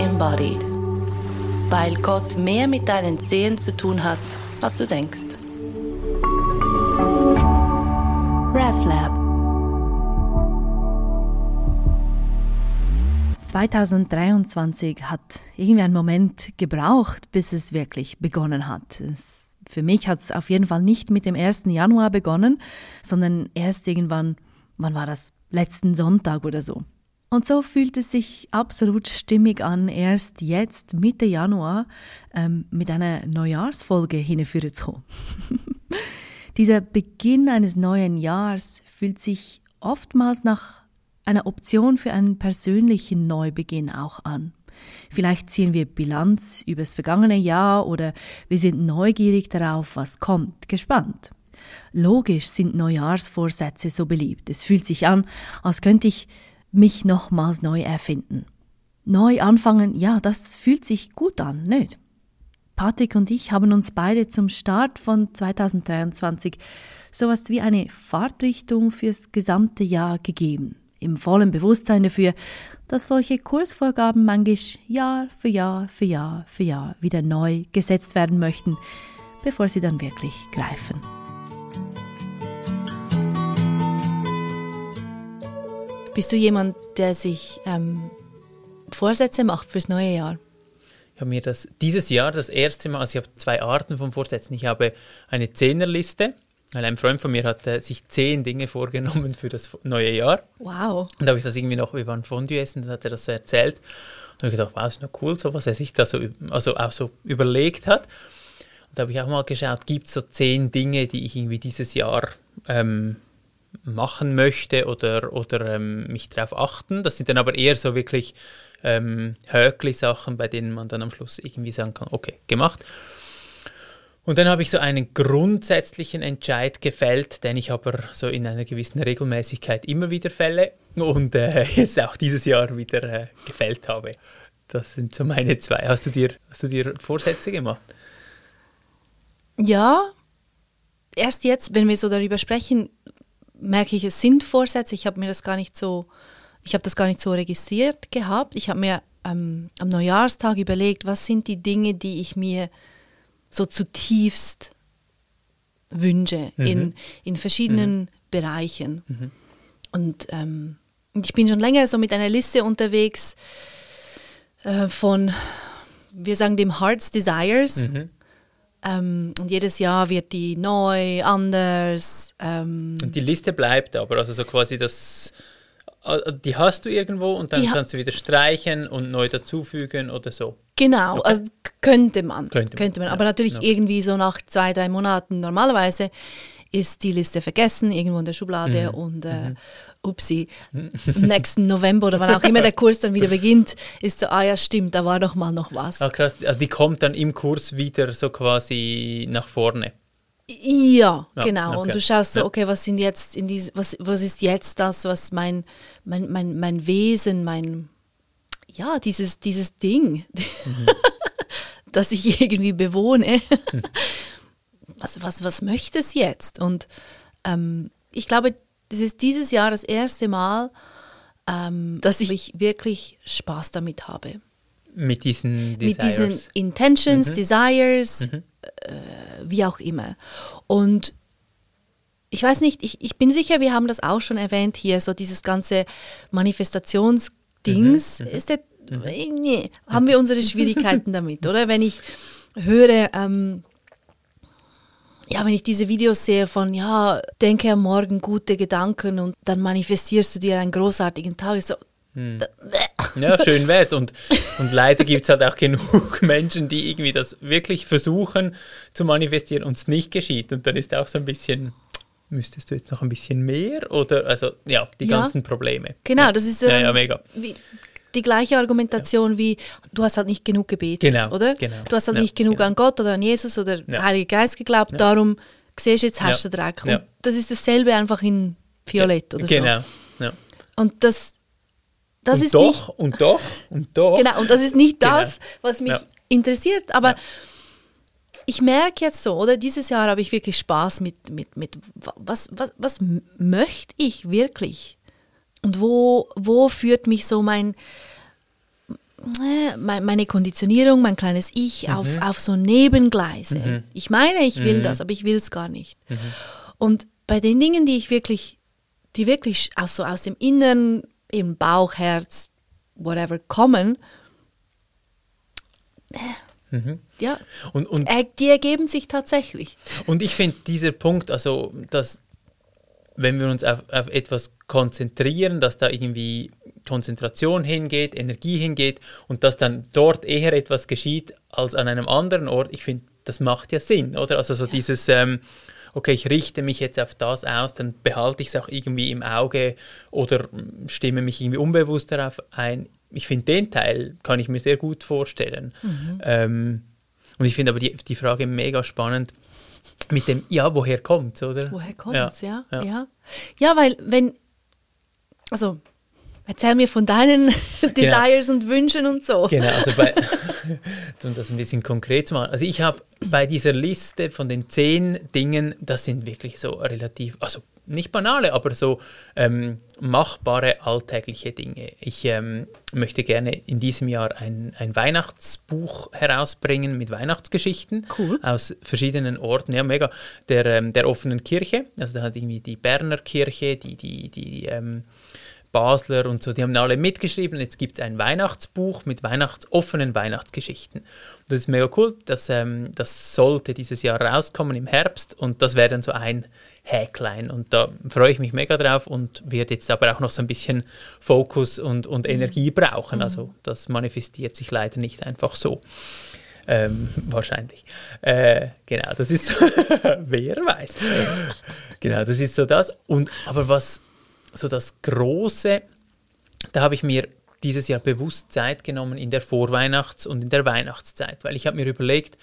embodied. Weil Gott mehr mit deinen Zehen zu tun hat, als du denkst. RefLab 2023 hat irgendwie einen Moment gebraucht, bis es wirklich begonnen hat. Es, für mich hat es auf jeden Fall nicht mit dem 1. Januar begonnen, sondern erst irgendwann, wann war das? Letzten Sonntag oder so. Und so fühlt es sich absolut stimmig an, erst jetzt, Mitte Januar, ähm, mit einer Neujahrsfolge hinführen zu kommen. Dieser Beginn eines neuen Jahres fühlt sich oftmals nach eine Option für einen persönlichen Neubeginn auch an. Vielleicht ziehen wir Bilanz über das vergangene Jahr oder wir sind neugierig darauf, was kommt, gespannt. Logisch sind Neujahrsvorsätze so beliebt. Es fühlt sich an, als könnte ich mich nochmals neu erfinden. Neu anfangen, ja, das fühlt sich gut an, nicht? Patrick und ich haben uns beide zum Start von 2023 sowas wie eine Fahrtrichtung fürs gesamte Jahr gegeben im vollen Bewusstsein dafür, dass solche Kursvorgaben manchmal Jahr für Jahr für Jahr für Jahr wieder neu gesetzt werden möchten, bevor sie dann wirklich greifen. Bist du jemand, der sich ähm, Vorsätze macht fürs neue Jahr? Ich habe mir das dieses Jahr das erste Mal, also ich habe zwei Arten von Vorsätzen. Ich habe eine Zehnerliste weil ein Freund von mir hat äh, sich zehn Dinge vorgenommen für das neue Jahr. Wow. Und da habe ich das irgendwie noch, wir waren Fondue essen, dann hat er das so erzählt. Und habe ich gedacht, wow, ist noch cool, so was er sich da so, also auch so überlegt hat. Und da habe ich auch mal geschaut, gibt es so zehn Dinge, die ich irgendwie dieses Jahr ähm, machen möchte oder, oder ähm, mich darauf achten. Das sind dann aber eher so wirklich ähm, Höckli-Sachen, bei denen man dann am Schluss irgendwie sagen kann, okay, gemacht. Und dann habe ich so einen grundsätzlichen Entscheid gefällt, den ich aber so in einer gewissen Regelmäßigkeit immer wieder fälle und äh, jetzt auch dieses Jahr wieder äh, gefällt habe. Das sind so meine zwei. Hast du dir, hast du dir Vorsätze gemacht? Ja, erst jetzt, wenn wir so darüber sprechen, merke ich, es sind Vorsätze. Ich habe mir das gar nicht so, ich habe das gar nicht so registriert gehabt. Ich habe mir ähm, am Neujahrstag überlegt, was sind die Dinge, die ich mir so zutiefst wünsche mhm. in, in verschiedenen mhm. Bereichen. Mhm. Und ähm, ich bin schon länger so mit einer Liste unterwegs äh, von, wir sagen dem Heart's Desires. Mhm. Ähm, und jedes Jahr wird die neu, anders. Ähm, und die Liste bleibt aber, also so quasi das äh, die hast du irgendwo und dann kannst du wieder streichen und neu dazufügen oder so. Genau, okay. also könnte man. Könnte man, könnte man. aber ja, natürlich ja. irgendwie so nach zwei, drei Monaten normalerweise ist die Liste vergessen, irgendwo in der Schublade mhm. und äh, mhm. Upsi, im nächsten November oder wann auch immer der Kurs dann wieder beginnt, ist so, ah ja stimmt, da war doch mal noch was. Ah, krass, also die kommt dann im Kurs wieder so quasi nach vorne. Ja, ja, genau. Okay. Und du schaust so, okay, was sind jetzt in diese, was, was ist jetzt das, was mein, mein, mein, mein Wesen, mein, ja, dieses, dieses Ding, mhm. das ich irgendwie bewohne. Mhm. Was, was, was möchte es jetzt? Und ähm, ich glaube, das ist dieses Jahr das erste Mal, ähm, dass ich wirklich Spaß damit habe. Mit diesen Desires. Mit diesen Intentions, mhm. Desires, mhm. Äh, wie auch immer. Und ich weiß nicht, ich, ich bin sicher, wir haben das auch schon erwähnt hier, so dieses ganze Manifestationsdings. Mhm. mhm. Ist der, mhm. nee, haben wir unsere Schwierigkeiten damit, oder? Wenn ich höre, ähm, ja, wenn ich diese Videos sehe von, ja, denke am Morgen gute Gedanken und dann manifestierst du dir einen großartigen Tag, so, hm. Ja, schön wär's. Und, und leider gibt es halt auch genug Menschen, die irgendwie das wirklich versuchen zu manifestieren und es nicht geschieht. Und dann ist auch so ein bisschen, müsstest du jetzt noch ein bisschen mehr? Oder, also, ja, die ja, ganzen Probleme. Genau, ja. das ist ähm, ja, ja, mega. Wie, die gleiche Argumentation wie, du hast halt nicht genug gebetet, genau, oder? Genau, du hast halt nicht genug genau. an Gott oder an Jesus oder ja. Heiligen Geist geglaubt, darum siehst du, jetzt hast du Dreck. Und das ist dasselbe einfach in Violett oder genau. so. Genau. Und das das und ist doch, nicht, und doch, und doch. Genau, und das ist nicht genau. das, was mich ja. interessiert. Aber ja. ich merke jetzt so, oder dieses Jahr habe ich wirklich Spaß mit, mit, mit was, was, was möchte ich wirklich? Und wo, wo führt mich so mein, äh, meine Konditionierung, mein kleines Ich mhm. auf, auf so Nebengleise. Mhm. Ich meine, ich will mhm. das, aber ich will es gar nicht. Mhm. Und bei den Dingen, die ich wirklich, die wirklich also aus dem Inneren, im Bauch, Herz, whatever kommen, äh, Mhm. Ja, und, und, die ergeben sich tatsächlich. Und ich finde dieser Punkt, also dass wenn wir uns auf, auf etwas konzentrieren, dass da irgendwie Konzentration hingeht, Energie hingeht und dass dann dort eher etwas geschieht als an einem anderen Ort, ich finde, das macht ja Sinn, oder? Also so ja. dieses, ähm, okay, ich richte mich jetzt auf das aus, dann behalte ich es auch irgendwie im Auge oder stimme mich irgendwie unbewusst darauf ein ich finde den Teil kann ich mir sehr gut vorstellen. Mhm. Ähm, und ich finde aber die, die Frage mega spannend mit dem, ja, woher kommt es, oder? Woher kommt es, ja, ja, ja. Ja, weil wenn, also Erzähl mir von deinen genau. Desires genau. und Wünschen und so. Genau, also bei, um das ein bisschen konkret zu machen. Also ich habe bei dieser Liste von den zehn Dingen, das sind wirklich so relativ, also nicht banale, aber so ähm, machbare alltägliche Dinge. Ich ähm, möchte gerne in diesem Jahr ein, ein Weihnachtsbuch herausbringen mit Weihnachtsgeschichten cool. aus verschiedenen Orten. Ja, mega. Der, ähm, der offenen Kirche, also da hat irgendwie die Berner Kirche, die, die, die ähm, Basler und so, die haben alle mitgeschrieben. Jetzt gibt es ein Weihnachtsbuch mit Weihnachts offenen Weihnachtsgeschichten. Und das ist mega cool. Das, ähm, das sollte dieses Jahr rauskommen im Herbst und das wäre dann so ein Häklein. Und da freue ich mich mega drauf und werde jetzt aber auch noch so ein bisschen Fokus und, und mhm. Energie brauchen. Mhm. Also das manifestiert sich leider nicht einfach so. Ähm, wahrscheinlich. Äh, genau, das ist so, wer weiß. genau, das ist so das. Und aber was so das Große, da habe ich mir dieses Jahr bewusst Zeit genommen in der Vorweihnachts- und in der Weihnachtszeit, weil ich habe mir überlegt,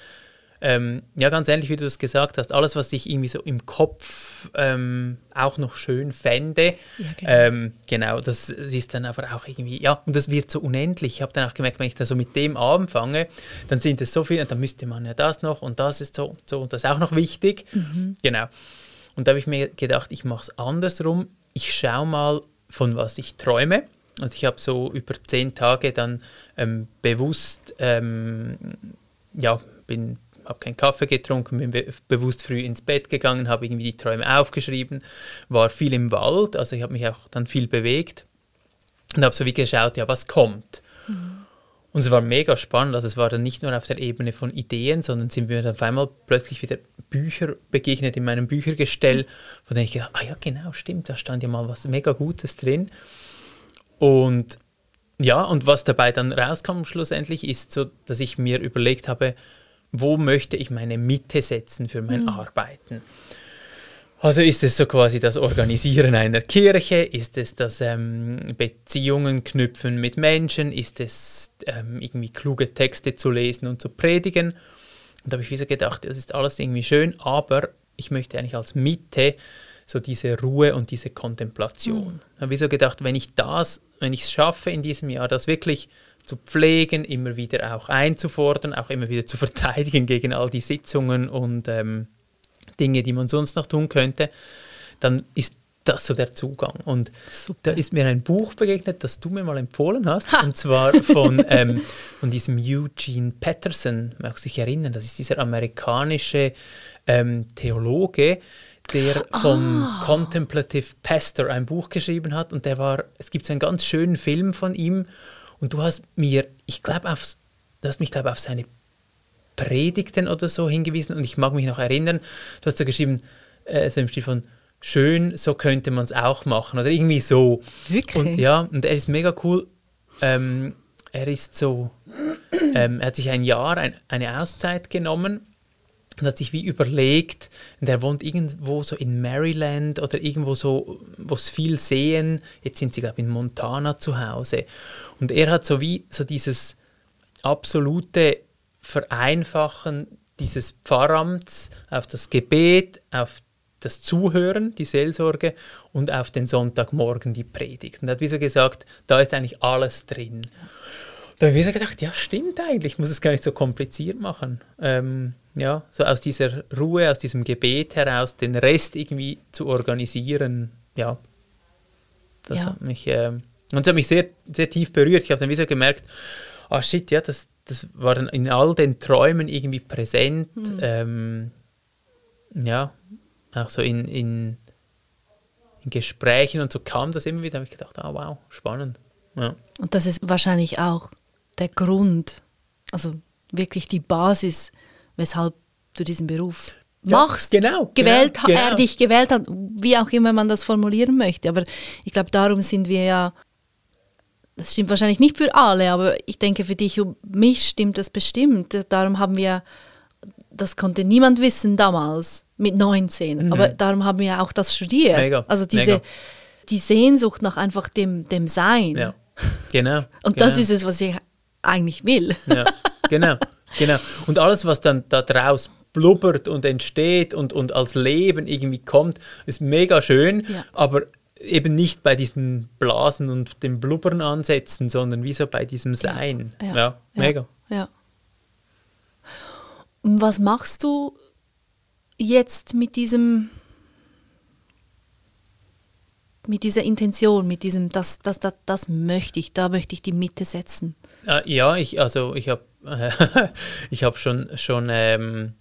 ähm, ja, ganz ähnlich wie du das gesagt hast, alles, was ich irgendwie so im Kopf ähm, auch noch schön fände, ja, genau. Ähm, genau, das ist dann aber auch irgendwie, ja, und das wird so unendlich. Ich habe dann auch gemerkt, wenn ich da so mit dem anfange, dann sind es so viele, und dann müsste man ja das noch und das ist so, so und das ist auch noch wichtig. Mhm. Genau. Und da habe ich mir gedacht, ich mache es andersrum. Ich schaue mal, von was ich träume. Also ich habe so über zehn Tage dann ähm, bewusst, ähm, ja, bin habe keinen Kaffee getrunken, bin be bewusst früh ins Bett gegangen, habe irgendwie die Träume aufgeschrieben, war viel im Wald, also ich habe mich auch dann viel bewegt und habe so wie geschaut, ja, was kommt. Mhm. Und es war mega spannend, also es war dann nicht nur auf der Ebene von Ideen, sondern sind wir dann auf einmal plötzlich wieder Bücher begegnet in meinem Büchergestell, wo dann ich gedacht, ah ja genau, stimmt, da stand ja mal was mega Gutes drin. Und ja, und was dabei dann rauskam schlussendlich ist so, dass ich mir überlegt habe, wo möchte ich meine Mitte setzen für mein mhm. Arbeiten. Also ist es so quasi das Organisieren einer Kirche, ist es das ähm, Beziehungen knüpfen mit Menschen, ist es ähm, irgendwie kluge Texte zu lesen und zu predigen. Und da habe ich wieder gedacht, das ist alles irgendwie schön, aber ich möchte eigentlich als Mitte so diese Ruhe und diese Kontemplation. Mhm. Ich habe so gedacht, wenn ich das, wenn ich es schaffe in diesem Jahr, das wirklich zu pflegen, immer wieder auch einzufordern, auch immer wieder zu verteidigen gegen all die Sitzungen und ähm, Dinge, die man sonst noch tun könnte, dann ist das so der Zugang. Und Super. da ist mir ein Buch begegnet, das du mir mal empfohlen hast, ha. und zwar von, ähm, von diesem Eugene Patterson, man mag sich erinnern, das ist dieser amerikanische ähm, Theologe, der vom ah. Contemplative Pastor ein Buch geschrieben hat und der war, es gibt so einen ganz schönen Film von ihm und du hast mir, ich glaube, du hast mich glaube auf seine Predigten oder so hingewiesen und ich mag mich noch erinnern, du hast da geschrieben, äh, so im Stil von schön, so könnte man es auch machen oder irgendwie so. Wirklich? Und ja, und er ist mega cool. Ähm, er ist so, ähm, er hat sich ein Jahr ein, eine Auszeit genommen und hat sich wie überlegt, und er wohnt irgendwo so in Maryland oder irgendwo so, wo es viel sehen. Jetzt sind sie, glaube ich, in Montana zu Hause. Und er hat so wie so dieses absolute Vereinfachen dieses Pfarramts auf das Gebet, auf das Zuhören, die Seelsorge und auf den Sonntagmorgen die Predigt. Und er hat wie so gesagt, da ist eigentlich alles drin. Da habe ich so gedacht, ja stimmt eigentlich, ich muss es gar nicht so kompliziert machen. Ähm, ja, so aus dieser Ruhe, aus diesem Gebet heraus, den Rest irgendwie zu organisieren, ja, das ja. hat mich, äh, und das hat mich sehr, sehr tief berührt. Ich habe dann wieder gemerkt, ah shit, ja, das, das war dann in all den Träumen irgendwie präsent. Mhm. Ähm, ja, auch so in, in, in Gesprächen und so kam das immer wieder, habe ich gedacht, ah wow, spannend. Ja. Und das ist wahrscheinlich auch der Grund, also wirklich die Basis, weshalb du diesen Beruf Ja, machst, genau, gewählt, genau, ha- genau. er dich gewählt hat, wie auch immer man das formulieren möchte. Aber ich glaube, darum sind wir ja, das stimmt wahrscheinlich nicht für alle, aber ich denke, für dich und mich stimmt das bestimmt. Darum haben wir, das konnte niemand wissen damals mit 19, aber darum haben wir auch das studiert. Mhm. Mega, also diese, mega. die Sehnsucht nach einfach dem, dem Sein. Ja, genau. Und genau. das ist es, was ich eigentlich will. Ja, genau, genau. Und alles, was dann da draus blubbert und entsteht und, und als Leben irgendwie kommt, ist mega schön, Ja. aber eben nicht bei diesen Blasen und dem Blubbern ansetzen, sondern wie so bei diesem Sein. Ja, mega. Ja. Und was machst du jetzt mit diesem, mit dieser Intention, mit diesem, das, das, das, das möchte ich, da möchte ich die Mitte setzen? Äh, ja, ich, also ich habe ich hab schon, schon ähm,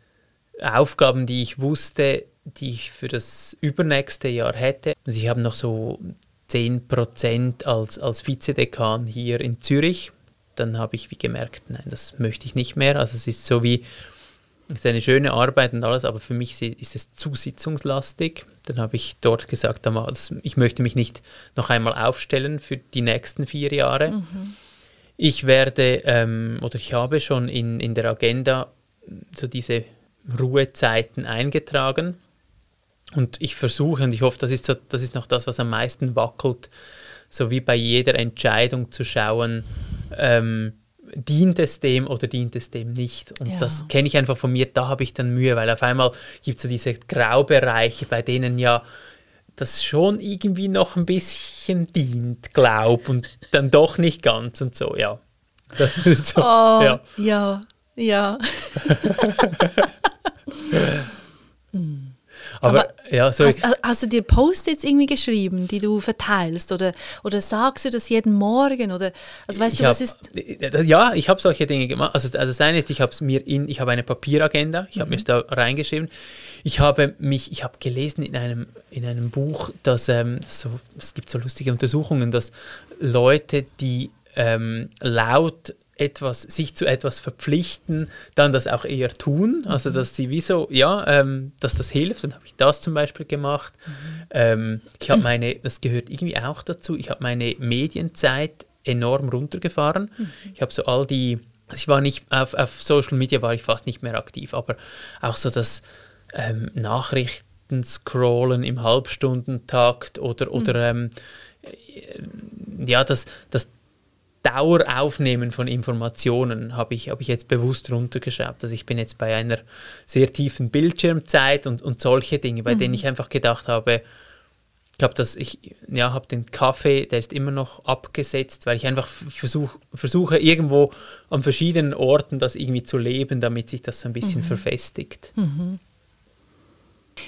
Aufgaben, die ich wusste, die ich für das übernächste Jahr hätte. Also ich habe noch so 10% als, als Vizedekan hier in Zürich. Dann habe ich wie gemerkt, nein, das möchte ich nicht mehr. Also es ist so wie, es ist eine schöne Arbeit und alles, aber für mich ist es zu sitzungslastig. Dann habe ich dort gesagt, damals, ich möchte mich nicht noch einmal aufstellen für die nächsten vier Jahre. Ich werde ähm, oder ich habe schon in, in der Agenda so diese Ruhezeiten eingetragen und ich versuche und ich hoffe, das ist, so, das ist noch das, was am meisten wackelt, so wie bei jeder Entscheidung zu schauen, ähm, dient es dem oder dient es dem nicht. Und Ja. das kenne ich einfach von mir, da habe ich dann Mühe, weil auf einmal gibt es so diese Graubereiche, bei denen ja das schon irgendwie noch ein bisschen dient, glaub, und dann doch nicht ganz und so, ja. Das ist so, Oh, ja. ja, ja. Aber, Aber ja, so Hast, hast du dir Post-its irgendwie geschrieben, die du verteilst? Oder, oder sagst du das jeden Morgen? Oder, also weißt ich du, was hab- ist. Ja, ich habe solche Dinge gemacht. Also, also das eine ist, ich habe es mir in, ich habe eine Papieragenda, ich habe Mhm. mir es da reingeschrieben. Ich habe mich, ich habe gelesen in einem, in einem Buch, dass ähm, so, es gibt so lustige Untersuchungen, dass Leute, die ähm, laut etwas, sich zu etwas verpflichten, dann das auch eher tun. Also dass sie wie so, ja, ähm, dass das hilft. Dann habe ich das zum Beispiel gemacht. Ähm, ich habe meine, das gehört irgendwie auch dazu, ich habe meine Medienzeit enorm runtergefahren. Ich habe so all die, also ich war nicht, auf, auf Social Media war ich fast nicht mehr aktiv, aber auch so das ähm, Nachrichten scrollen im Halbstundentakt oder, oder ähm, äh, ja, das, das Daueraufnehmen von Informationen habe ich, habe ich jetzt bewusst runtergeschraubt. Also ich bin jetzt bei einer sehr tiefen Bildschirmzeit und, und solche Dinge, bei denen ich einfach gedacht habe, ich habe das, ich ja, habe den Kaffee, der ist immer noch abgesetzt, weil ich einfach versuch, versuche irgendwo an verschiedenen Orten das irgendwie zu leben, damit sich das so ein bisschen verfestigt.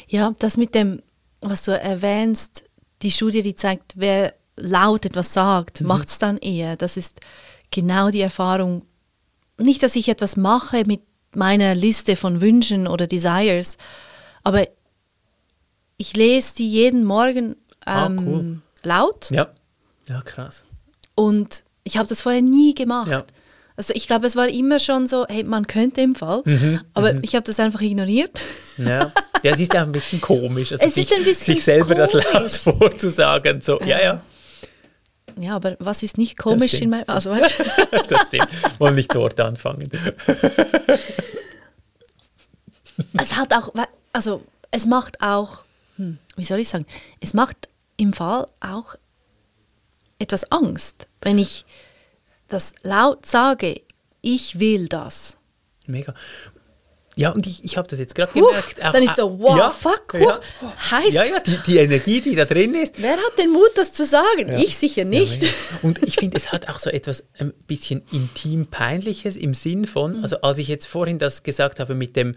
Ja, das mit dem, was du erwähnst, die Studie, die zeigt, wer laut etwas sagt, macht es dann eher. Das ist genau die Erfahrung. Nicht, dass ich etwas mache mit meiner Liste von Wünschen oder Desires, aber ich lese die jeden Morgen Ah, ähm, cool. laut Ja, ja, krass. und ich habe das vorher nie gemacht. Ja. Also ich glaube, es war immer schon so, hey, man könnte im Fall, Mhm, aber ich habe das einfach ignoriert. Ja, ja es ist auch ein bisschen komisch, also Es ist sich, ein bisschen sich selber das laut komisch. vorzusagen. So, ja, ja, Ja, aber was ist nicht komisch in meinem... Also, weißt du? das stimmt. Wollen nicht dort anfangen. es hat auch, also es macht auch, hm, wie soll ich sagen, es macht im Fall auch etwas Angst, wenn ich das laut sage, ich will das. Mega. Ja, und ich, ich habe das jetzt gerade gemerkt. dann ist so, wow, ja, fuck, ja. wow, heiß. Ja, ja, die, die Energie, die da drin ist. Wer hat den Mut, das zu sagen? Ich sicher nicht. Ja, und ich finde, es hat auch so etwas ein bisschen intim peinliches im Sinn Mhm. von, also als ich jetzt vorhin das gesagt habe mit dem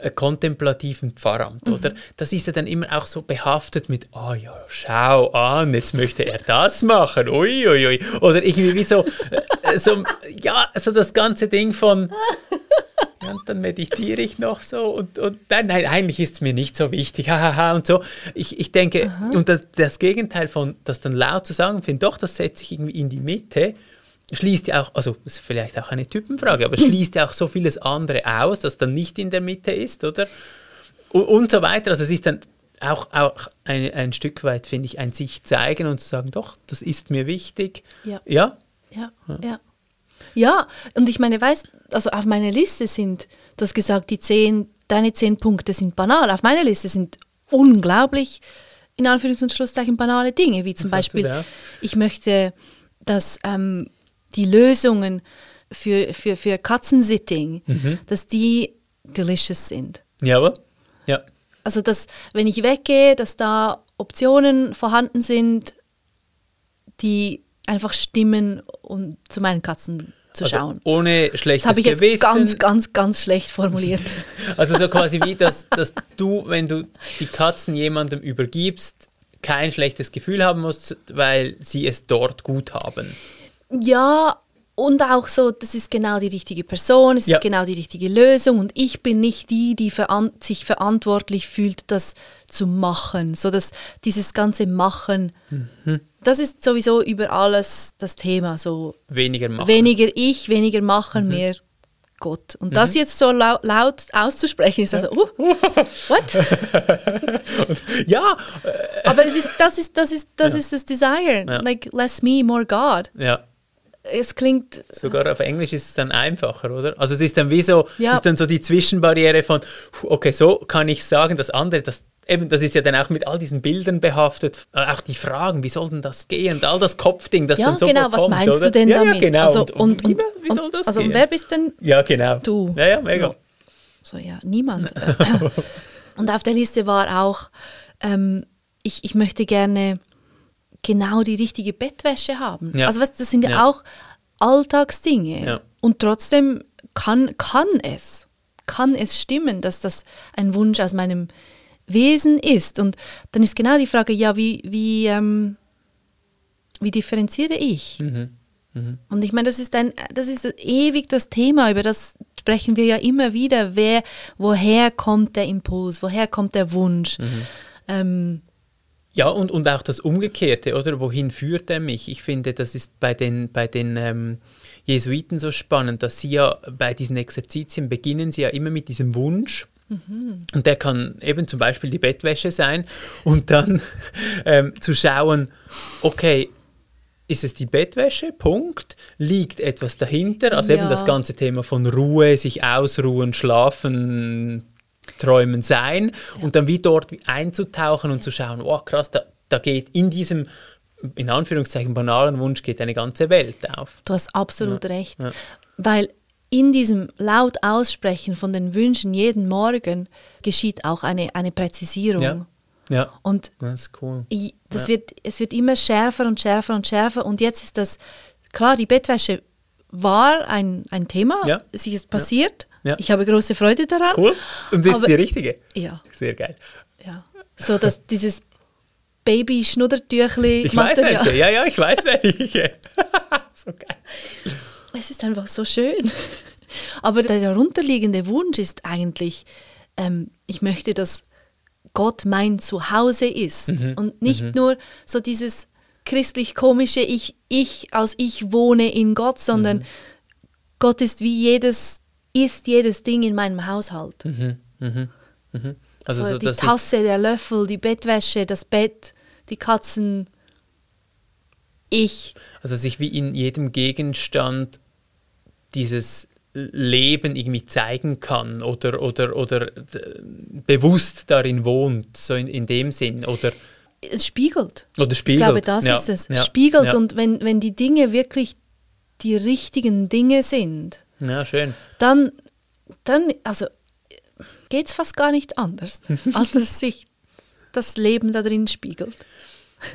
äh, kontemplativen Pfarramt, mhm. oder? Das ist ja dann immer auch so behaftet mit, ah oh ja, schau an, jetzt möchte er das machen, ui, ui, ui. Oder irgendwie wie so, äh, so, ja, so das ganze Ding von, ja, und dann meditiere ich noch so und, und nein, nein, eigentlich ist es mir nicht so wichtig, hahaha und so. Ich, ich denke, Aha. und das, Gegenteil von das dann laut zu sagen, finde doch, das setzt sich irgendwie in die Mitte schließt ja auch, also das ist vielleicht auch eine Typenfrage, aber schließt ja auch so vieles andere aus, das dann nicht in der Mitte ist, oder? Und, und so weiter. Also es ist dann auch, auch ein, ein Stück weit, finde ich, ein sich zeigen und zu sagen, doch, das ist mir wichtig. Ja. Ja, ja. ja. ja. Und ich meine, weißt also auf meiner Liste sind, du hast gesagt, die zehn, deine zehn Punkte sind banal. Auf meiner Liste sind unglaublich, in Anführungs- und Schlusszeichen, banale Dinge, wie zum Beispiel, ich möchte, dass ähm, die Lösungen für, für, für Katzensitting, mhm. dass die delicious sind. Ja, aber? Ja. Also, dass, wenn ich weggehe, dass da Optionen vorhanden sind, die einfach stimmen, um zu meinen Katzen zu also schauen. Ohne schlechtes das habe ich jetzt Gewissen. ganz, ganz, ganz schlecht formuliert. also so quasi wie, dass, dass du, wenn du die Katzen jemandem übergibst, kein schlechtes Gefühl haben musst, weil sie es dort gut haben. Ja, und auch so, das ist genau die richtige Person, es ja. ist genau die richtige Lösung und ich bin nicht die, die veran sich verantwortlich fühlt, das zu machen. So dass dieses ganze Machen, mhm. das ist sowieso über alles das Thema. So weniger machen. Weniger ich, weniger machen, mhm. mehr Gott. Und mhm. das jetzt so laut, laut auszusprechen, ist also, uh, what? ja. Aber das ist das, ist, das, ist, das, ja. ist das Desire. Ja. Like, less me, more God. Ja es klingt. Sogar auf Englisch ist es dann einfacher, oder? Also es ist dann wie so, ja. ist dann so die Zwischenbarriere von, okay, so kann ich sagen, das andere, das eben, das ist ja dann auch mit all diesen Bildern behaftet, äh, auch die Fragen, wie soll denn das gehen all das Kopfding, das ja, dann so genau, was meinst oder? du denn ja, damit? Ja, genau. Also, und, und, und, wie soll das also, gehen? wer bist denn Ja, genau. du? Ja, ja, mega. So, ja, niemand. und auf der Liste war auch, ähm, ich, ich möchte gerne genau die richtige Bettwäsche haben. Ja. Also was, das sind ja, ja. auch Alltagsdinge. Ja. Und trotzdem kann, kann es, kann es stimmen, dass das ein Wunsch aus meinem Wesen ist. Und dann ist genau die Frage, ja, wie, wie, ähm, wie differenziere ich? Mhm. Mhm. Und ich meine, das ist ein, das ist ewig das Thema, über das sprechen wir ja immer wieder. Wer, woher kommt der Impuls, woher kommt der Wunsch? Mhm. Ähm, ja, und, und auch das Umgekehrte, oder? Wohin führt er mich? Ich finde, das ist bei den, bei den ähm, Jesuiten so spannend, dass sie ja bei diesen Exerzitien beginnen sie ja immer mit diesem Wunsch. Mhm. Und der kann eben zum Beispiel die Bettwäsche sein und dann ähm, zu schauen, okay, ist es die Bettwäsche? Punkt. Liegt etwas dahinter? Also ja. eben das ganze Thema von Ruhe, sich ausruhen, schlafen, Träumen sein ja. und dann wie dort einzutauchen und zu schauen, oh krass, da, da geht in diesem in Anführungszeichen banalen Wunsch geht eine ganze Welt auf. Du hast absolut ja. recht, ja. weil in diesem laut Aussprechen von den Wünschen jeden Morgen geschieht auch eine, eine Präzisierung. Ja. Ja. Und das ist cool. Das wird, es wird immer schärfer und schärfer und schärfer. Und jetzt ist das, klar, die Bettwäsche war ein, ein Thema, ja. sie ist passiert. Ja. Ich habe große Freude daran. Cool. Und das aber, ist die richtige? Ja. Sehr geil. Ja. So, dass dieses Baby-Schnuddertüchli. Ich weiß welche. Ja, ja, ich weiß welche. so geil. Es ist einfach so schön. Aber der darunterliegende Wunsch ist eigentlich, ähm, ich möchte, dass Gott mein Zuhause ist mhm. und nicht mhm. nur so dieses christlich-komische ich, ich als ich wohne in Gott, sondern mhm. Gott ist wie jedes ist jedes Ding in meinem Haushalt. Mhm, mh, mh. Also so, die Tasse, der Löffel, die Bettwäsche, das Bett, die Katzen, ich. Also sich wie in jedem Gegenstand dieses Leben irgendwie zeigen kann oder, oder, oder bewusst darin wohnt, so in, in dem Sinn. Oder es spiegelt. Oder spiegelt. Ich glaube, das ja. ist es. Ja. Spiegelt ja. und wenn, wenn die Dinge wirklich die richtigen Dinge sind, ja, schön. Dann, dann also geht es fast gar nicht anders, als dass sich das Leben da drin spiegelt.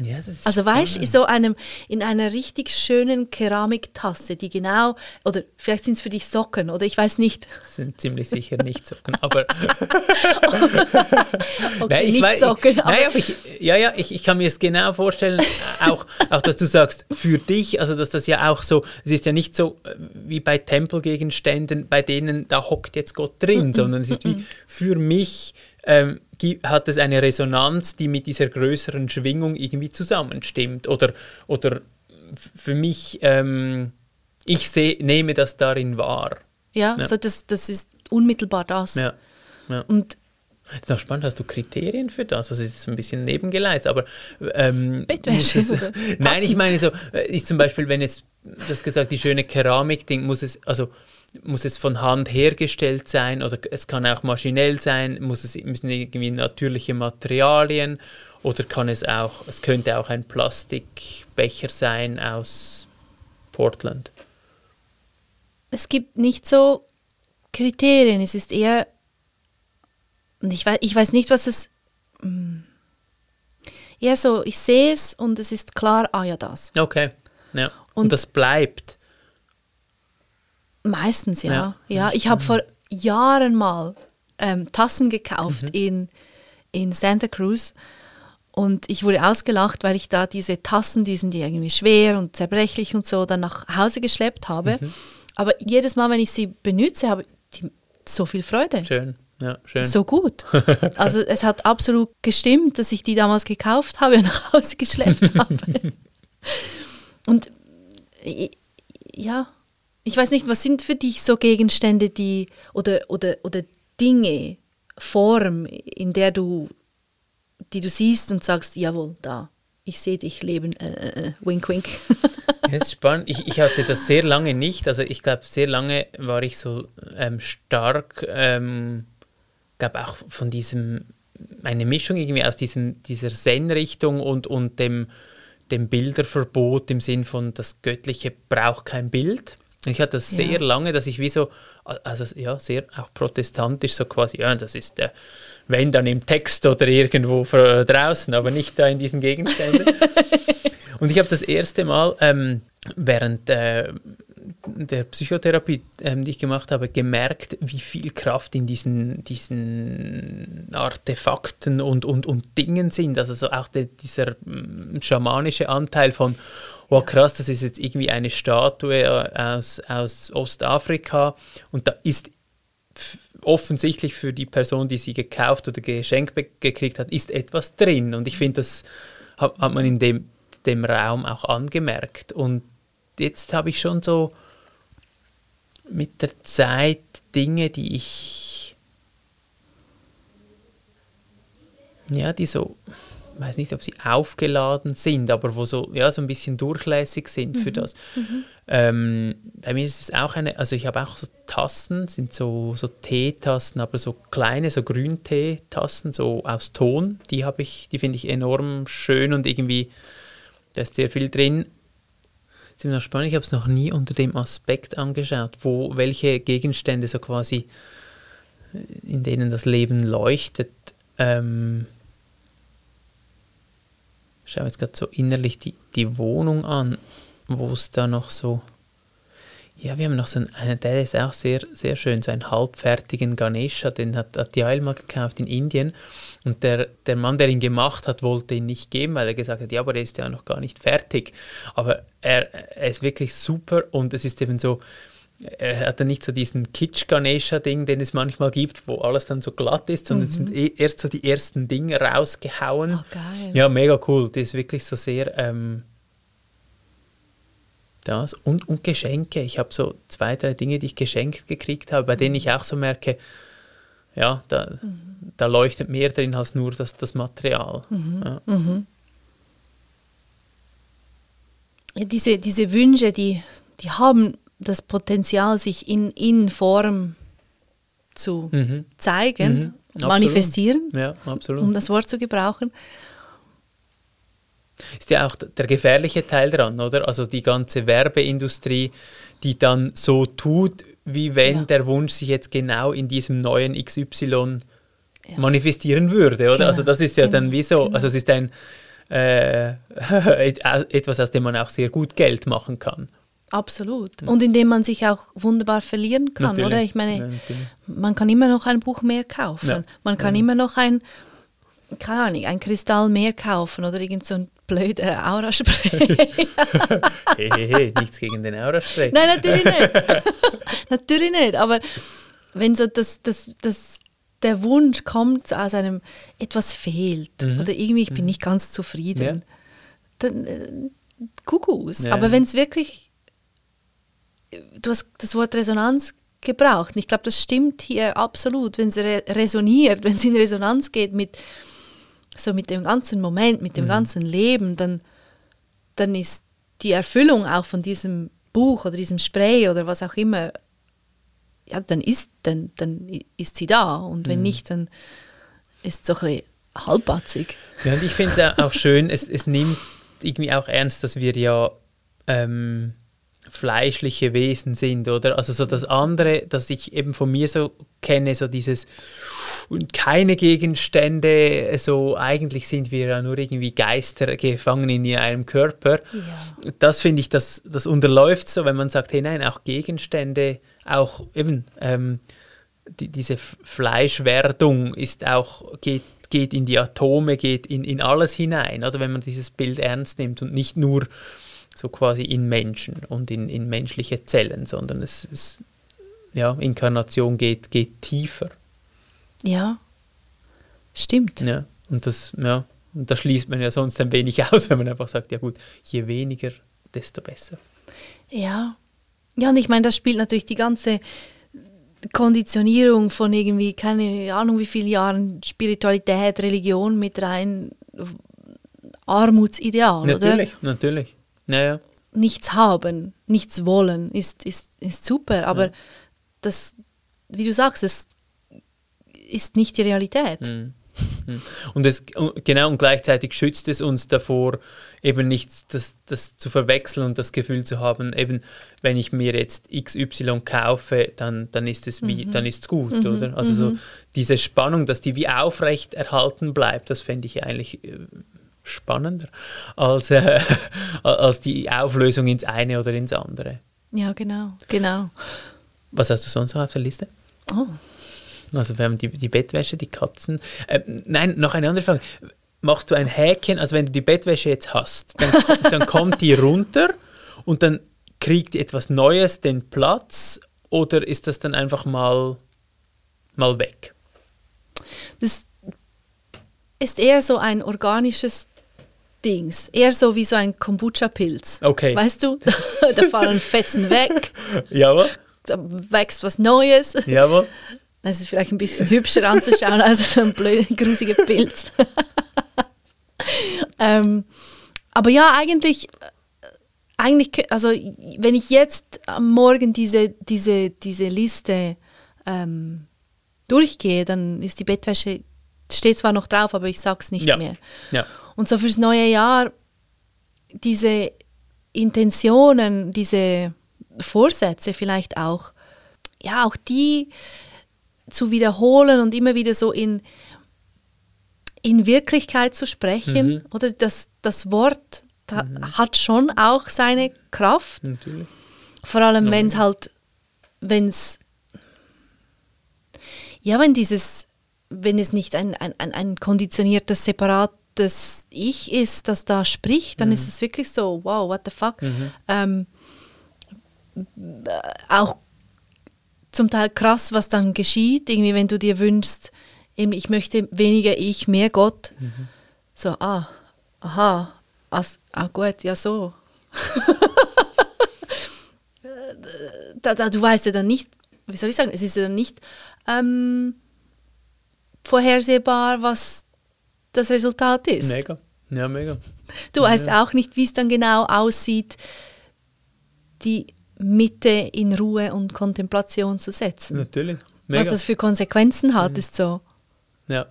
Ja, das ist Also weißt du, in so einem, in einer richtig schönen Keramiktasse, die genau, oder vielleicht sind es für dich Socken, oder ich weiß nicht. Das sind ziemlich sicher nicht Socken, aber Okay, Nein, ich nicht weiß- Socken, ich, aber nein, aber ich, ja, ja, ich, ich kann mir es genau vorstellen, auch, auch, dass du sagst, für dich, also dass das ja auch so, es ist ja nicht so äh, wie bei Tempelgegenständen, bei denen da hockt jetzt Gott drin, sondern es ist wie für mich ähm, hat es eine Resonanz, die mit dieser größeren Schwingung irgendwie zusammenstimmt. Oder, oder für mich, ähm, ich seh, nehme das darin wahr. ja, Ja. So das, das ist unmittelbar das. Ja. ja. Und Das ist auch spannend, hast du Kriterien für das? Also es ist ein bisschen nebengeleist, aber ähm, Bettwäsche es- Nein, ich meine so, äh, ist zum Beispiel, wenn es, du hast gesagt, die schöne Keramik-Ding, muss es, also muss es von Hand hergestellt sein oder es kann auch maschinell sein, muss es müssen irgendwie natürliche Materialien oder kann es auch, es könnte auch ein Plastikbecher sein aus Portland. es gibt nicht so Kriterien, es ist eher, und ich weiß, ich weiß nicht, was es, mm, eher so, ich sehe es und es ist klar, ah ja, das. Okay, ja. Und, Und- das bleibt. Meistens ja. Ja. Ja, ich habe vor Jahren mal ähm, Tassen gekauft Mhm. in, in Santa Cruz und ich wurde ausgelacht, weil ich da diese Tassen, die sind irgendwie schwer und zerbrechlich und so, dann nach Hause geschleppt habe. Mhm. Aber jedes Mal, wenn ich sie benutze, habe ich so viel Freude. Schön, ja, schön. So gut. Also es hat absolut gestimmt, dass ich die damals gekauft habe und nach Hause geschleppt habe. Und ja, ich weiß nicht, was sind für dich so Gegenstände, die oder, oder, oder Dinge, Form, in der du, die du siehst und sagst, jawohl, da, ich sehe dich leben, äh, äh, äh, wink, wink. Das ist spannend. Ich, ich hatte das sehr lange nicht. Also ich glaube, sehr lange war ich so ähm, stark, ähm, glaube auch von diesem, eine Mischung irgendwie aus diesem, dieser Zen-Richtung und, und dem, dem Bilderverbot im Sinn von, das Göttliche braucht kein Bild. Ich hatte das Ja. sehr lange, dass ich wie so, also ja, sehr auch protestantisch so quasi, ja, das ist, äh, wenn dann im Text oder irgendwo vor- draußen, aber nicht da in diesen Gegenständen. Und ich habe das erste Mal ähm, während äh, der Psychotherapie, ähm, die ich gemacht habe, gemerkt, wie viel Kraft in diesen, diesen Artefakten und, und, und Dingen sind. Also so auch der, dieser mm, schamanische Anteil von, oh krass, das ist jetzt irgendwie eine Statue aus, aus Ostafrika und da ist offensichtlich für die Person, die sie gekauft oder geschenkt gekriegt hat, ist etwas drin. Und ich finde, das hat, hat man in dem, dem Raum auch angemerkt. Und jetzt habe ich schon so mit der Zeit Dinge, die ich, ja, die so, weiß nicht, ob sie aufgeladen sind, aber wo so, ja, so ein bisschen durchlässig sind für das. Ähm, bei mir ist es auch eine, also ich habe auch so Tassen, sind so, so Teetassen, aber so kleine, so Grünteetassen, so aus Ton, die habe ich, die finde ich enorm schön und irgendwie, da ist sehr viel drin. Noch spannend, ich habe es noch nie unter dem Aspekt angeschaut, wo welche Gegenstände so quasi, in denen das Leben leuchtet, ähm, ich schaue jetzt gerade so innerlich die, die Wohnung an, wo es da noch so. Ja, wir haben noch so einen, der ist auch sehr, sehr schön, so einen halbfertigen Ganesha, den hat Atyail mal gekauft in Indien. Und der, der Mann, der ihn gemacht hat, wollte ihn nicht geben, weil er gesagt hat, ja, aber er ist ja noch gar nicht fertig. Aber er, er ist wirklich super und es ist eben so, er hat dann nicht so diesen Kitsch-Ganesha-Ding, den es manchmal gibt, wo alles dann so glatt ist, sondern es sind eh erst so die ersten Dinge rausgehauen. Oh, geil. Ja, mega cool. Das ist wirklich so sehr ähm, das. Und, und Geschenke. Ich habe so zwei, drei Dinge, die ich geschenkt gekriegt habe, bei denen ich auch so merke, ja, da, da leuchtet mehr drin als nur das, das Material. Ja. Ja, diese, diese Wünsche, die, die haben das Potenzial, sich in, in Form zu Mhm. zeigen, Mhm, manifestieren, ja, um das Wort zu gebrauchen. ist ja auch der gefährliche Teil dran, oder? Also die ganze Werbeindustrie, die dann so tut, wie wenn Ja. der Wunsch sich jetzt genau in diesem neuen XY Ja. manifestieren würde, oder? Genau, Also das ist ja dann genau, wie so, genau. also es ist ein, äh, etwas, aus dem man auch sehr gut Geld machen kann. Absolut. Und indem man sich auch wunderbar verlieren kann, Natürlich. oder? Ich meine, natürlich. man kann immer noch ein Buch mehr kaufen. Ja. Man kann immer noch ein, keine Ahnung, ein Kristall mehr kaufen oder irgend so ein blöder Auraspray. Hey, hey, hey, nichts gegen den Auraspray. Nein, natürlich nicht. natürlich nicht. Aber wenn so das, das, das, der Wunsch kommt aus einem, etwas fehlt oder irgendwie ich bin nicht ganz zufrieden, Mhm. Ja. dann äh, Kuckucks. Ja, Aber wenn es wirklich, du hast das Wort Resonanz gebraucht. Und ich glaube, das stimmt hier absolut. Wenn es re resoniert, wenn es in Resonanz geht mit, so mit dem ganzen Moment, mit dem ganzen Leben, dann, dann ist die Erfüllung auch von diesem Buch oder diesem Spray oder was auch immer, ja, dann ist, dann, dann ist sie da. Und wenn nicht, dann ist es so ein bisschen halbbatzig. Ja, und ich finde es auch schön, es, es nimmt irgendwie auch ernst, dass wir ja ähm, fleischliche Wesen sind, oder? Also so das andere, das ich eben von mir so kenne, so dieses und keine Gegenstände, so eigentlich sind wir ja nur irgendwie Geister gefangen in einem Körper. Das finde ich, das, das unterläuft so, wenn man sagt, hey nein, auch Gegenstände, auch eben ähm, die, diese Fleischwerdung ist auch, geht, geht in die Atome, geht in, in alles hinein, oder wenn man dieses Bild ernst nimmt und nicht nur so quasi in Menschen und in, in menschliche Zellen, sondern es, es ja, Inkarnation geht, geht tiefer. Ja, stimmt. Ja. Und das, ja, und da schließt man ja sonst ein wenig aus, wenn man einfach sagt, ja gut, je weniger, desto besser. Ja. Ja, und ich meine, das spielt natürlich die ganze Konditionierung von irgendwie, keine Ahnung wie viele Jahren Spiritualität, Religion mit rein, Armutsideal, oder? Natürlich, natürlich. Naja. Nichts haben, nichts wollen, ist, ist, ist super, aber das, wie du sagst, es ist nicht die Realität. Mhm. Mhm. Und es, genau, und gleichzeitig schützt es uns davor, eben nicht das, das zu verwechseln und das Gefühl zu haben, eben, wenn ich mir jetzt XY kaufe, dann, dann ist es wie, dann ist es gut, oder? Also so diese Spannung, dass die wie aufrecht erhalten bleibt, das fände ich eigentlich äh, spannender als, äh, als die Auflösung ins eine oder ins andere. Ja, genau, genau. Was hast du sonst noch auf der Liste? Oh. Also wir haben die, die Bettwäsche, die Katzen. Äh, nein, noch eine andere Frage. Machst du ein Häkchen, also wenn du die Bettwäsche jetzt hast, dann, dann kommt die runter und dann kriegt etwas Neues den Platz oder ist das dann einfach mal, mal weg? Das ist eher so ein organisches Dings. Eher so wie so ein Kombucha-Pilz. Okay. Weißt du? da fallen Fetzen weg, Jawohl, da wächst was Neues. jawohl. Das ist vielleicht ein bisschen hübscher anzuschauen als so ein blöder, grusiger Pilz. ähm, aber ja, eigentlich, eigentlich, also wenn ich jetzt am Morgen diese, diese, diese Liste ähm, durchgehe, dann ist die Bettwäsche, steht zwar noch drauf, aber ich sag's nicht Ja. mehr. Ja. Und so fürs neue Jahr diese Intentionen, diese Vorsätze vielleicht auch, ja, auch die zu wiederholen und immer wieder so in, in Wirklichkeit zu sprechen. Oder das, das Wort da hat schon auch seine Kraft. Natürlich. Vor allem, wenn es halt, wenn es, ja, wenn dieses, wenn es nicht ein, ein, ein, konditioniertes, separates Ich ist, das da spricht, dann ist es wirklich so, wow, what the fuck. Ähm, äh, auch zum Teil krass, was dann geschieht, irgendwie, wenn du dir wünschst, eben, ich möchte weniger ich, mehr Gott. So, ah, aha, as, ah gut, ja so. da, da, du weißt ja dann nicht, wie soll ich sagen, es ist ja dann nicht ähm, vorhersehbar, was das Resultat ist. Mega. Ja, mega. Du weißt auch nicht, wie es dann genau aussieht, die Mitte in Ruhe und Kontemplation zu setzen. Natürlich. Was Mega. Mhm. das für Konsequenzen hat, ist so. Ja.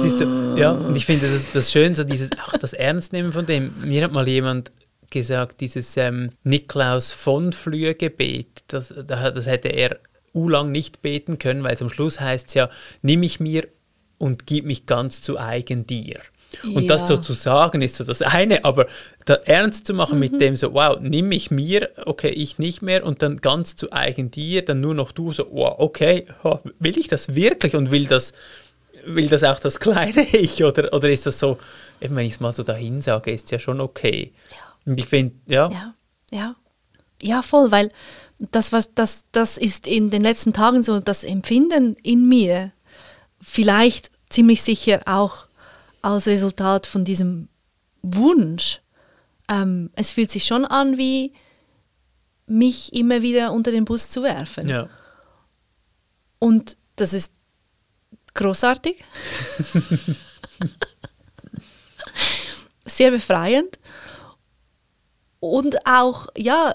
Siehst du, ja, und ich finde das, das schön, so dieses, auch das Ernstnehmen von dem. Mir hat mal jemand gesagt, dieses ähm, Niklaus von Flühe-Gebet, das, da- das hätte er lang nicht beten können, weil es am Schluss heißt es ja, nimm mich mir und gib mich ganz zu eigen dir. Und Ja. das so zu sagen ist so das eine, aber da ernst zu machen Mhm. mit dem so, wow, nimm mich mir, okay, ich nicht mehr und dann ganz zu eigen dir, dann nur noch du so, wow, okay, will ich das wirklich und will das, will das auch das kleine Ich oder, oder ist das so, eben wenn ich es mal so dahin sage, ist ja schon okay. Und ich finde, ja, Ja, ja. Ja, voll, weil das, was, das, das ist in den letzten Tagen so das Empfinden in mir, vielleicht ziemlich sicher auch als Resultat von diesem Wunsch. Ähm, es fühlt sich schon an, wie mich immer wieder unter den Bus zu werfen. ja, Und das ist großartig. Sehr befreiend. Und auch, ja,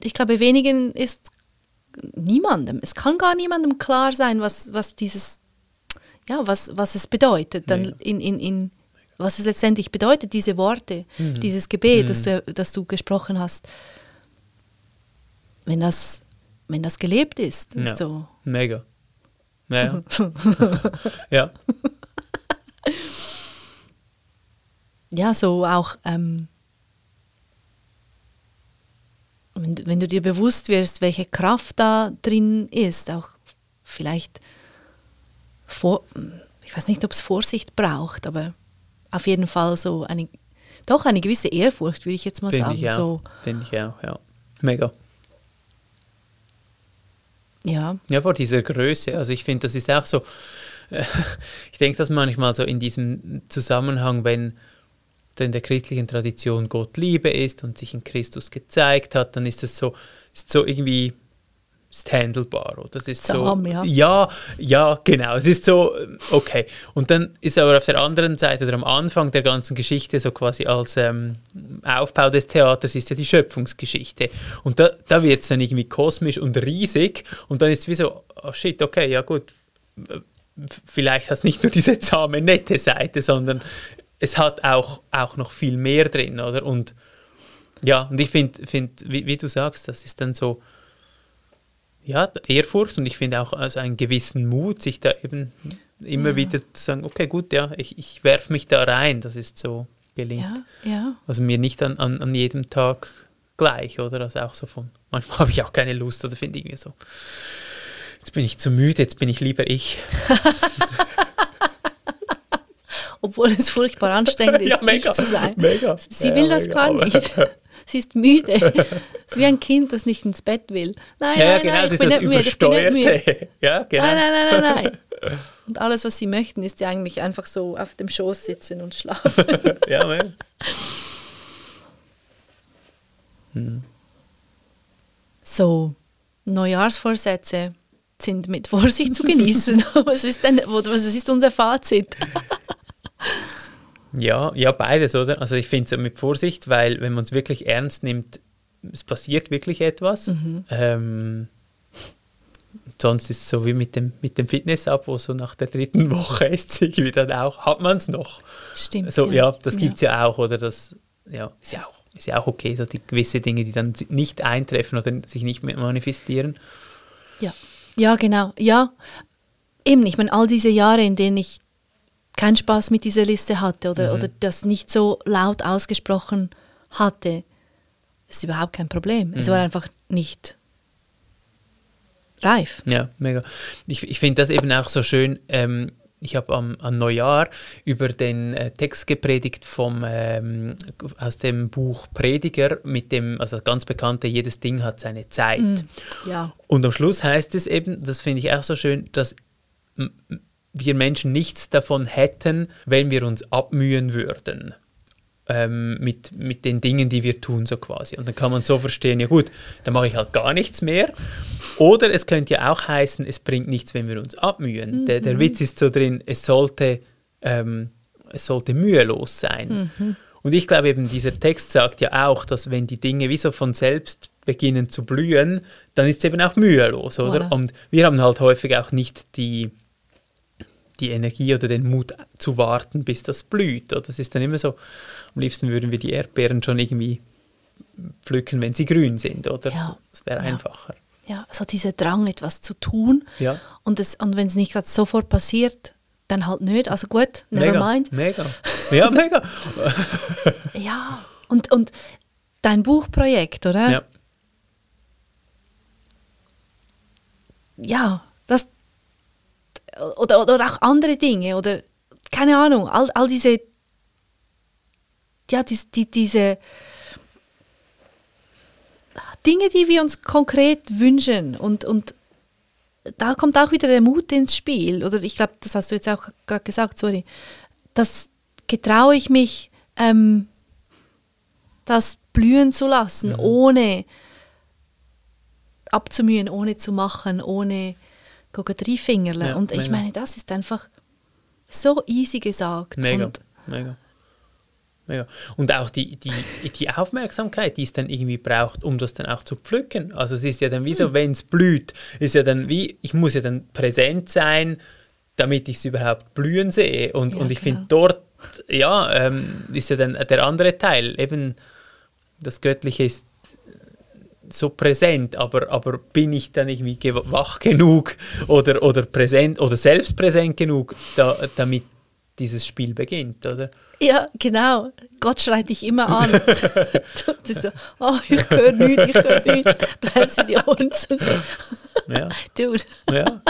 ich glaube, wenigen ist niemandem, es kann gar niemandem klar sein, was, was dieses, ja, was, was es bedeutet, dann Mega. in, in, in, was es letztendlich bedeutet, diese Worte, dieses Gebet, das, du, das du gesprochen hast. Wenn das, wenn das gelebt ist, ja. ist so. mega. Ja, ja. ja, so auch, ähm, wenn, du- wenn du dir bewusst wirst, welche Kraft da drin ist, auch vielleicht, vor, ich weiß nicht, ob es Vorsicht braucht, aber auf jeden Fall so eine, doch eine gewisse Ehrfurcht, würde ich jetzt mal Finde sagen. ich auch. So, Finde ich auch, ja. Mega. ja, Ja, vor dieser Größe. Also ich finde, das ist auch so, ich denke das manchmal so in diesem Zusammenhang, wenn in der christlichen Tradition Gott Liebe ist und sich in Christus gezeigt hat, dann ist es so, ist so irgendwie ist handelbar, oder? Das ist so, ja. ja, ja, genau. Es ist so, okay. Und dann ist aber auf der anderen Seite oder am Anfang der ganzen Geschichte, so quasi als ähm, Aufbau des Theaters, ist ja die Schöpfungsgeschichte. Und da, da wird es dann irgendwie kosmisch und riesig und dann ist es wie so, oh shit, okay, ja gut, vielleicht hat es nicht nur diese zahme, nette Seite, sondern es hat auch, auch noch viel mehr drin, oder? Und ja, und ich finde, find, wie, wie du sagst, das ist dann so, ja, Ehrfurcht und ich finde auch also einen gewissen Mut, sich da eben immer Ja. wieder zu sagen, okay, gut, ja, ich, ich werfe mich da rein, das ist so gelingt. ja, ja. Also mir nicht an, an, an jedem Tag gleich, oder? Also auch so von, manchmal habe ich auch keine Lust oder finde irgendwie so, jetzt bin ich zu müde, jetzt bin ich lieber ich. Obwohl es furchtbar anstrengend ist, Ja, mega, zu sein. mega. Sie Ja, will das mega, gar nicht. Sie ist müde. Es ist wie ein Kind, das nicht ins Bett will. Nein, Ja, ja, nein, genau, nein, ich bin müde, ich bin nicht müde. Ja, genau. Nein, nein, nein, nein, nein. Und alles, was sie möchten, ist ja eigentlich einfach so auf dem Schoß sitzen und schlafen. ja, mega. So, Neujahrsvorsätze sind mit Vorsicht zu genießen. was, ist denn, was ist unser Fazit? Ja, ja, beides, oder? Also ich finde es mit Vorsicht, weil wenn man es wirklich ernst nimmt, es passiert wirklich etwas. Mhm. Ähm, sonst ist es so wie mit dem, mit dem Fitness-Up, wo so nach der dritten Woche ist es irgendwie dann auch, hat man es noch. Stimmt. So, ja, das gibt es ja. auch, oder? Das ja, ist, ja auch, ist ja auch okay, so die gewisse Dinge, die dann nicht eintreffen oder sich nicht mehr manifestieren. Ja. ja, genau. Ja, eben, ich meine, all diese Jahre, in denen ich keinen Spaß mit dieser Liste hatte oder, oder das nicht so laut ausgesprochen hatte, ist überhaupt kein Problem. Es war einfach nicht reif. Ja, mega. Ich, ich finde das eben auch so schön. Ähm, ich habe am, an Neujahr über den äh, Text gepredigt vom, ähm, aus dem Buch Prediger mit dem, also ganz bekannte, jedes Ding hat seine Zeit. Ja. Und am Schluss heißt es eben, das finde ich auch so schön, dass wir Menschen nichts davon hätten, wenn wir uns abmühen würden. Ähm, mit, mit den Dingen, die wir tun, so quasi. Und dann kann man so verstehen, ja gut, dann mache ich halt gar nichts mehr. Oder es könnte ja auch heißen, es bringt nichts, wenn wir uns abmühen. Der, der Witz ist so drin, es sollte, ähm, es sollte mühelos sein. Und ich glaube eben, dieser Text sagt ja auch, dass wenn die Dinge wie so von selbst beginnen zu blühen, dann ist es eben auch mühelos, oder? Voilà. Und wir haben halt häufig auch nicht die, die Energie oder den Mut zu warten, bis das blüht. Oder? Das ist dann immer so, am liebsten würden wir die Erdbeeren schon irgendwie pflücken, wenn sie grün sind, oder? Ja. Das wäre Ja. einfacher. ja, so dieser Drang, etwas zu tun. Ja. Und, das, und wenn es nicht gerade sofort passiert, dann halt nicht. Also gut, never mega, mind. Mega. Ja, mega. Ja, und, und dein Buchprojekt, oder? ja. ja, das oder, oder auch andere Dinge oder keine Ahnung, all, all diese ja, die, die, diese Dinge, die wir uns konkret wünschen und, und da kommt auch wieder der Mut ins Spiel. Oder ich glaube, das hast du jetzt auch gerade gesagt, sorry. Das getraue ich mich, ähm, das blühen zu lassen, Mhm. ohne abzumühen, ohne zu machen, ohne Fingerle. Ja, Und ich mega. meine, das ist einfach so easy gesagt. Mega, Und mega. Mega. Und auch die, die, die Aufmerksamkeit, die es dann irgendwie braucht, um das dann auch zu pflücken. Also es ist ja dann wie so, wenn es blüht, ist ja dann wie, ich muss ja dann präsent sein, damit ich es überhaupt blühen sehe. Und, Ja, und ich genau. finde dort, ja, ähm, ist ja dann der andere Teil, eben das Göttliche ist so präsent, aber, aber bin ich dann irgendwie ge- wach genug oder, oder präsent oder selbst präsent genug, da, damit dieses Spiel beginnt, oder? Ja, genau. Gott schreit dich immer an. du so, oh, ich höre nichts, ich höre nichts. Du hältst dir die Ohren zu. So. Ja, Dude. ja.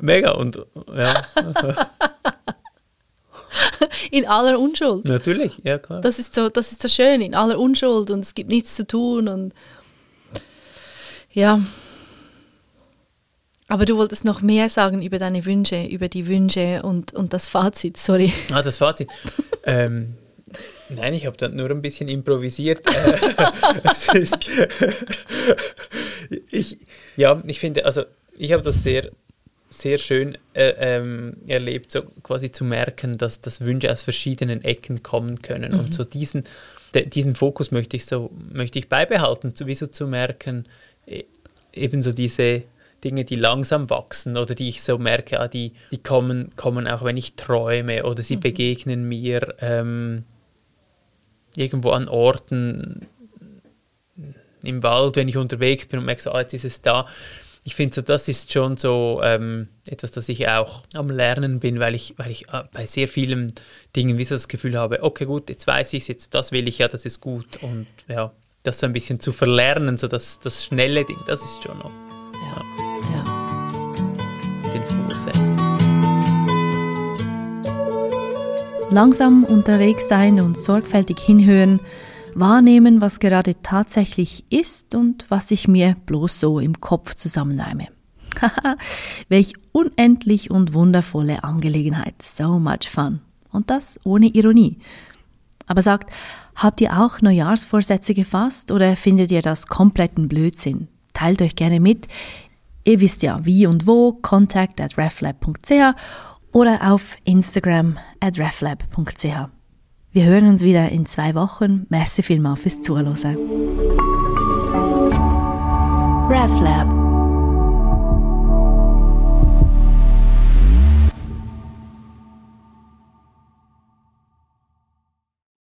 Mega und ja, In aller Unschuld. natürlich, ja klar. Das ist, so, das ist so schön, in aller Unschuld und es gibt nichts zu tun. Und ja. Aber du wolltest noch mehr sagen über deine Wünsche, über die Wünsche und, und das Fazit, sorry. Ah, das Fazit. ähm, nein, ich habe dann nur ein bisschen improvisiert. Ist, ich, ja, ich finde, also ich habe das sehr, sehr schön äh, ähm, erlebt, so quasi zu merken, dass, dass Wünsche aus verschiedenen Ecken kommen können. Und so diesen, de, diesen Fokus möchte ich so möchte ich beibehalten, sowieso zu merken, e- eben so diese Dinge, die langsam wachsen oder die ich so merke, ah, die, die kommen, kommen auch, wenn ich träume oder sie begegnen mir ähm, irgendwo an Orten im Wald, wenn ich unterwegs bin und merke, so, ah, jetzt ist es da. Ich finde, so, das ist schon so ähm, etwas, das ich auch am Lernen bin, weil ich, weil ich äh, bei sehr vielen Dingen wie so das Gefühl habe, okay, gut, jetzt weiß ich es, jetzt das will ich ja, das ist gut. Und ja, das so ein bisschen zu verlernen, so das, das schnelle Ding, das ist schon noch Ja. den Vorsätzen. Langsam unterwegs sein und sorgfältig hinhören, wahrnehmen, was gerade tatsächlich ist und was ich mir bloß so im Kopf zusammenreime. Haha, welch unendlich und wundervolle Angelegenheit. So much fun. Und das ohne Ironie. Aber sagt, habt ihr auch Neujahrsvorsätze gefasst oder findet ihr das kompletten Blödsinn? Teilt euch gerne mit. Ihr wisst ja wie und wo, contact at reflab.ch oder auf Instagram at reflab.ch. Wir hören uns wieder in zwei Wochen. Merci vielmals fürs Zuhören. RefLab